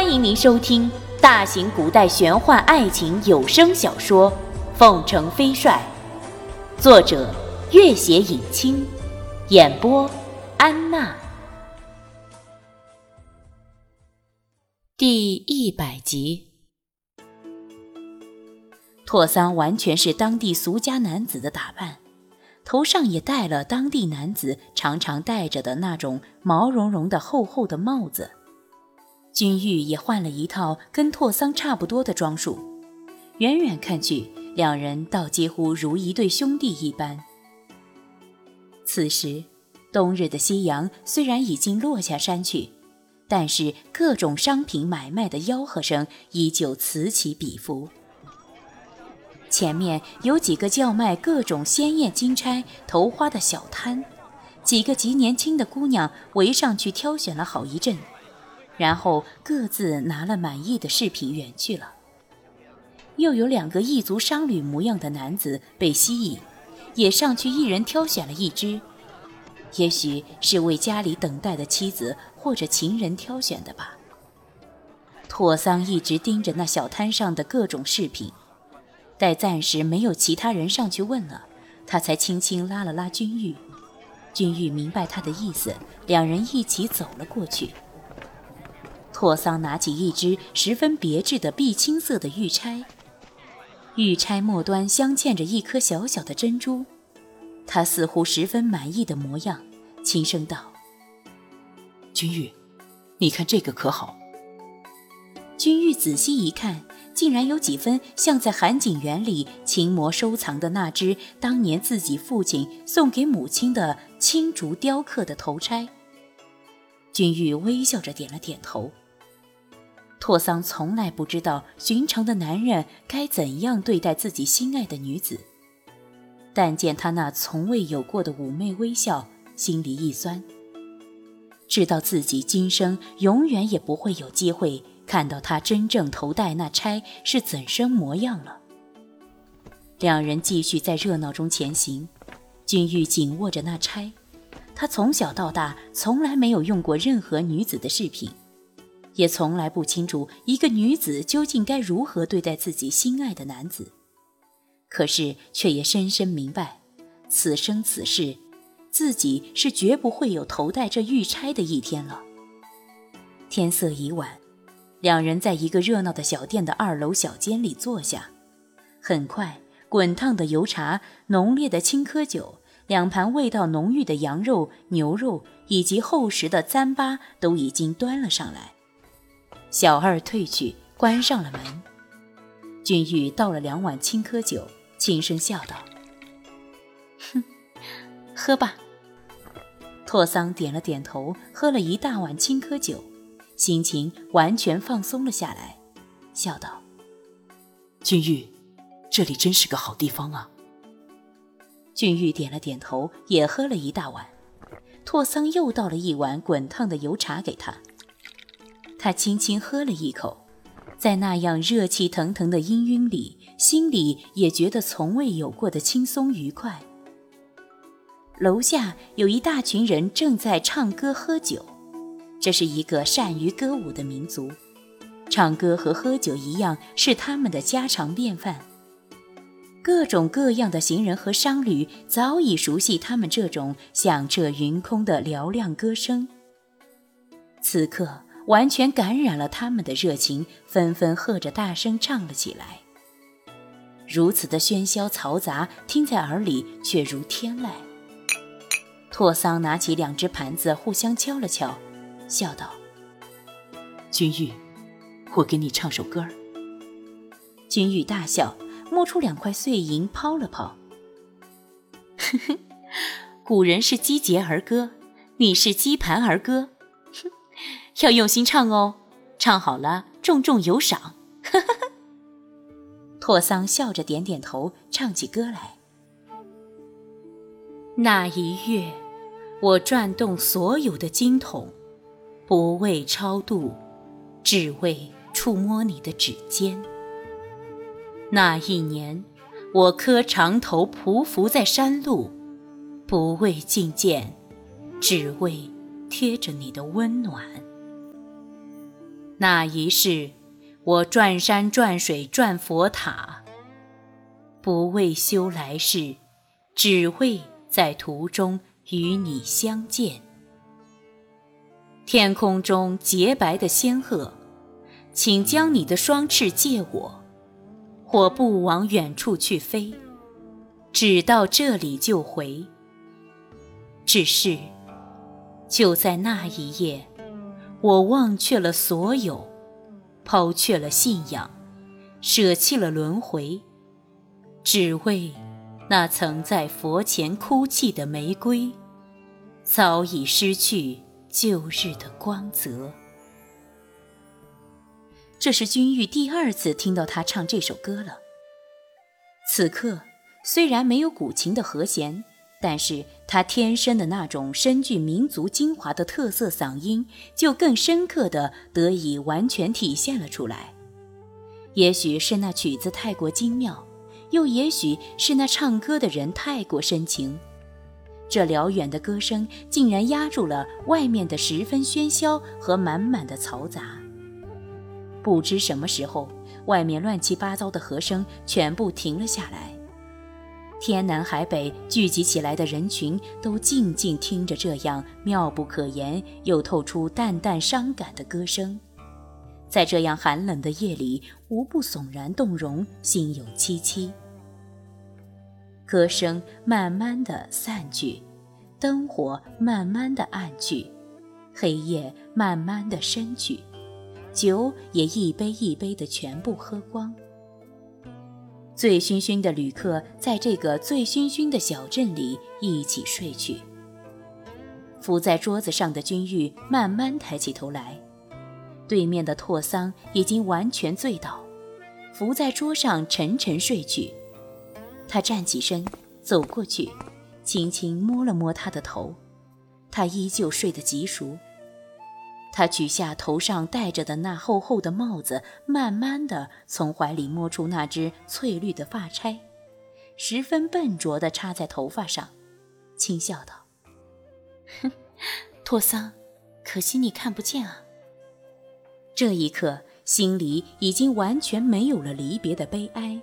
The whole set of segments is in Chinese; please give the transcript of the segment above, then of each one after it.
欢迎您收听大型古代玄幻爱情有声小说《凤城飞帅》，作者：月写影清，演播：安娜。第一百集，拓桑完全是当地俗家男子的打扮，头上也戴了当地男子常常戴着的那种毛茸茸的厚厚的帽子。君玉也换了一套跟拓桑差不多的装束，远远看去，两人倒几乎如一对兄弟一般。此时，冬日的夕阳虽然已经落下山去，但是各种商品买卖的吆喝声依旧此起彼伏。前面有几个叫卖各种鲜艳金钗、头花的小摊，几个极年轻的姑娘围上去挑选了好一阵。然后各自拿了满意的饰品远去了。又有两个异族商旅模样的男子被吸引，也上去一人挑选了一只，也许是为家里等待的妻子或者情人挑选的吧。拓桑一直盯着那小摊上的各种饰品，待暂时没有其他人上去问了，他才轻轻拉了拉君玉。君玉明白他的意思，两人一起走了过去。拓桑拿起一只十分别致的碧青色的玉钗，玉钗末端镶嵌着一颗小小的珍珠，他似乎十分满意的模样，轻声道：“君玉，你看这个可好？”君玉仔细一看，竟然有几分像在寒景园里秦魔收藏的那只当年自己父亲送给母亲的青竹雕刻的头钗。君玉微笑着点了点头。霍桑从来不知道寻常的男人该怎样对待自己心爱的女子，但见他那从未有过的妩媚微笑，心里一酸，知道自己今生永远也不会有机会看到他真正头戴那钗是怎生模样了。两人继续在热闹中前行，君玉紧握着那钗，他从小到大从来没有用过任何女子的饰品。也从来不清楚一个女子究竟该如何对待自己心爱的男子，可是却也深深明白，此生此世，自己是绝不会有头戴这玉钗的一天了。天色已晚，两人在一个热闹的小店的二楼小间里坐下。很快，滚烫的油茶、浓烈的青稞酒、两盘味道浓郁的羊肉、牛肉以及厚实的糌粑都已经端了上来。小二退去，关上了门。君玉倒了两碗青稞酒，轻声笑道：“哼，喝吧。”拓桑点了点头，喝了一大碗青稞酒，心情完全放松了下来，笑道：“君玉，这里真是个好地方啊。”君玉点了点头，也喝了一大碗。拓桑又倒了一碗滚烫的油茶给他。他轻轻喝了一口，在那样热气腾腾的氤氲里，心里也觉得从未有过的轻松愉快。楼下有一大群人正在唱歌喝酒，这是一个善于歌舞的民族，唱歌和喝酒一样是他们的家常便饭。各种各样的行人和商旅早已熟悉他们这种响彻云空的嘹亮歌声。此刻。完全感染了他们的热情，纷纷和着大声唱了起来。如此的喧嚣嘈杂，听在耳里却如天籁。拓桑拿起两只盘子，互相敲了敲，笑道：“君玉，我给你唱首歌。”君玉大笑，摸出两块碎银抛了抛。呵呵，古人是击节而歌，你是击盘而歌。要用心唱哦，唱好了重重有赏。拓桑笑着点点头，唱起歌来。那一月，我转动所有的经筒，不为超度，只为触摸你的指尖。那一年，我磕长头匍匐在山路，不为觐见，只为贴着你的温暖。那一世，我转山转水转佛塔，不为修来世，只为在途中与你相见。天空中洁白的仙鹤，请将你的双翅借我，我不往远处去飞，只到这里就回。只是，就在那一夜。我忘却了所有，抛却了信仰，舍弃了轮回，只为那曾在佛前哭泣的玫瑰，早已失去旧日的光泽。这是君玉第二次听到他唱这首歌了。此刻，虽然没有古琴的和弦。但是他天生的那种深具民族精华的特色嗓音，就更深刻地得以完全体现了出来。也许是那曲子太过精妙，又也许是那唱歌的人太过深情，这辽远的歌声竟然压住了外面的十分喧嚣和满满的嘈杂。不知什么时候，外面乱七八糟的和声全部停了下来。天南海北聚集起来的人群都静静听着这样妙不可言又透出淡淡伤感的歌声，在这样寒冷的夜里，无不悚然动容，心有戚戚。歌声慢慢的散去，灯火慢慢的暗去，黑夜慢慢的深去，酒也一杯一杯的全部喝光。醉醺醺的旅客在这个醉醺醺的小镇里一起睡去。伏在桌子上的君玉慢慢抬起头来，对面的拓桑已经完全醉倒，伏在桌上沉沉睡去。他站起身，走过去，轻轻摸了摸他的头，他依旧睡得极熟。他取下头上戴着的那厚厚的帽子，慢慢的从怀里摸出那只翠绿的发钗，十分笨拙的插在头发上，轻笑道：“哼，托桑，可惜你看不见啊。”这一刻，心里已经完全没有了离别的悲哀。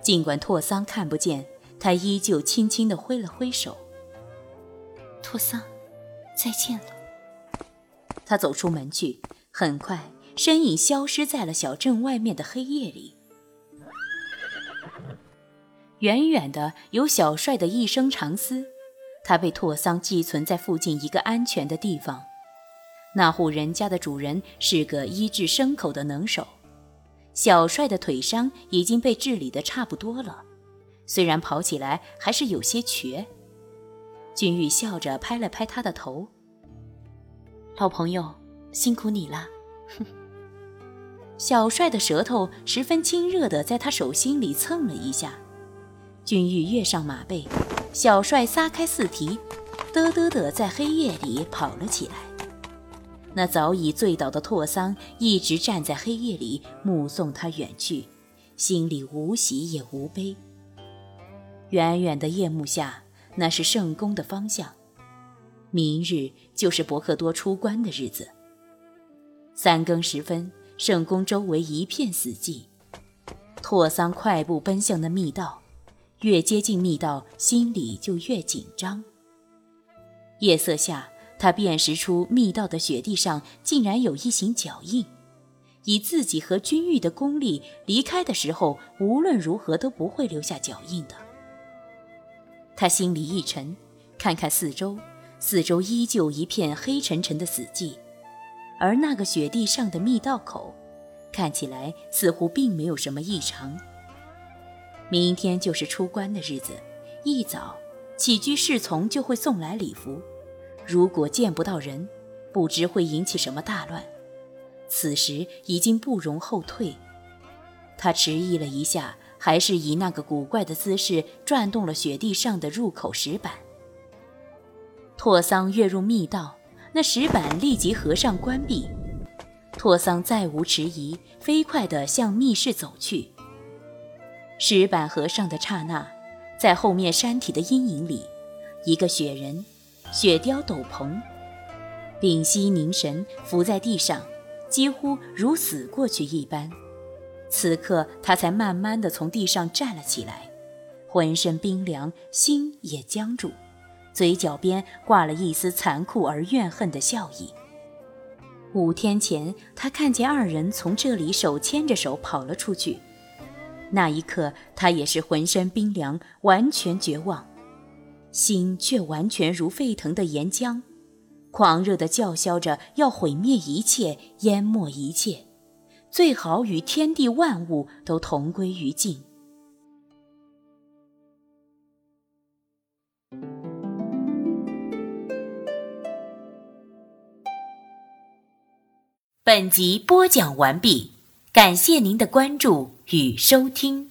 尽管托桑看不见，他依旧轻轻的挥了挥手：“托桑，再见了。”他走出门去，很快身影消失在了小镇外面的黑夜里。远远的有小帅的一声长嘶，他被拓桑寄存在附近一个安全的地方。那户人家的主人是个医治牲口的能手，小帅的腿伤已经被治理的差不多了，虽然跑起来还是有些瘸。君玉笑着拍了拍他的头。好朋友，辛苦你了。小帅的舌头十分亲热的在他手心里蹭了一下。君玉跃上马背，小帅撒开四蹄，嘚嘚的在黑夜里跑了起来。那早已醉倒的拓桑一直站在黑夜里目送他远去，心里无喜也无悲。远远的夜幕下，那是圣宫的方向。明日就是伯克多出关的日子。三更时分，圣宫周围一片死寂。拓桑快步奔向那密道，越接近密道，心里就越紧张。夜色下，他辨识出密道的雪地上竟然有一行脚印。以自己和君玉的功力，离开的时候无论如何都不会留下脚印的。他心里一沉，看看四周。四周依旧一片黑沉沉的死寂，而那个雪地上的密道口，看起来似乎并没有什么异常。明天就是出关的日子，一早起居侍从就会送来礼服。如果见不到人，不知会引起什么大乱。此时已经不容后退。他迟疑了一下，还是以那个古怪的姿势转动了雪地上的入口石板。拓桑跃入密道，那石板立即合上关闭。拓桑再无迟疑，飞快地向密室走去。石板合上的刹那，在后面山体的阴影里，一个雪人，雪貂斗篷，屏息凝神，伏在地上，几乎如死过去一般。此刻，他才慢慢地从地上站了起来，浑身冰凉，心也僵住，嘴角边挂了一丝残酷而怨恨的笑意。五天前，他看见二人从这里手牵着手跑了出去，那一刻，他也是浑身冰凉，完全绝望，心却完全如沸腾的岩浆，狂热地叫嚣着要毁灭一切，淹没一切。最好与天地万物都同归于尽。本集播讲完毕，感谢您的关注与收听。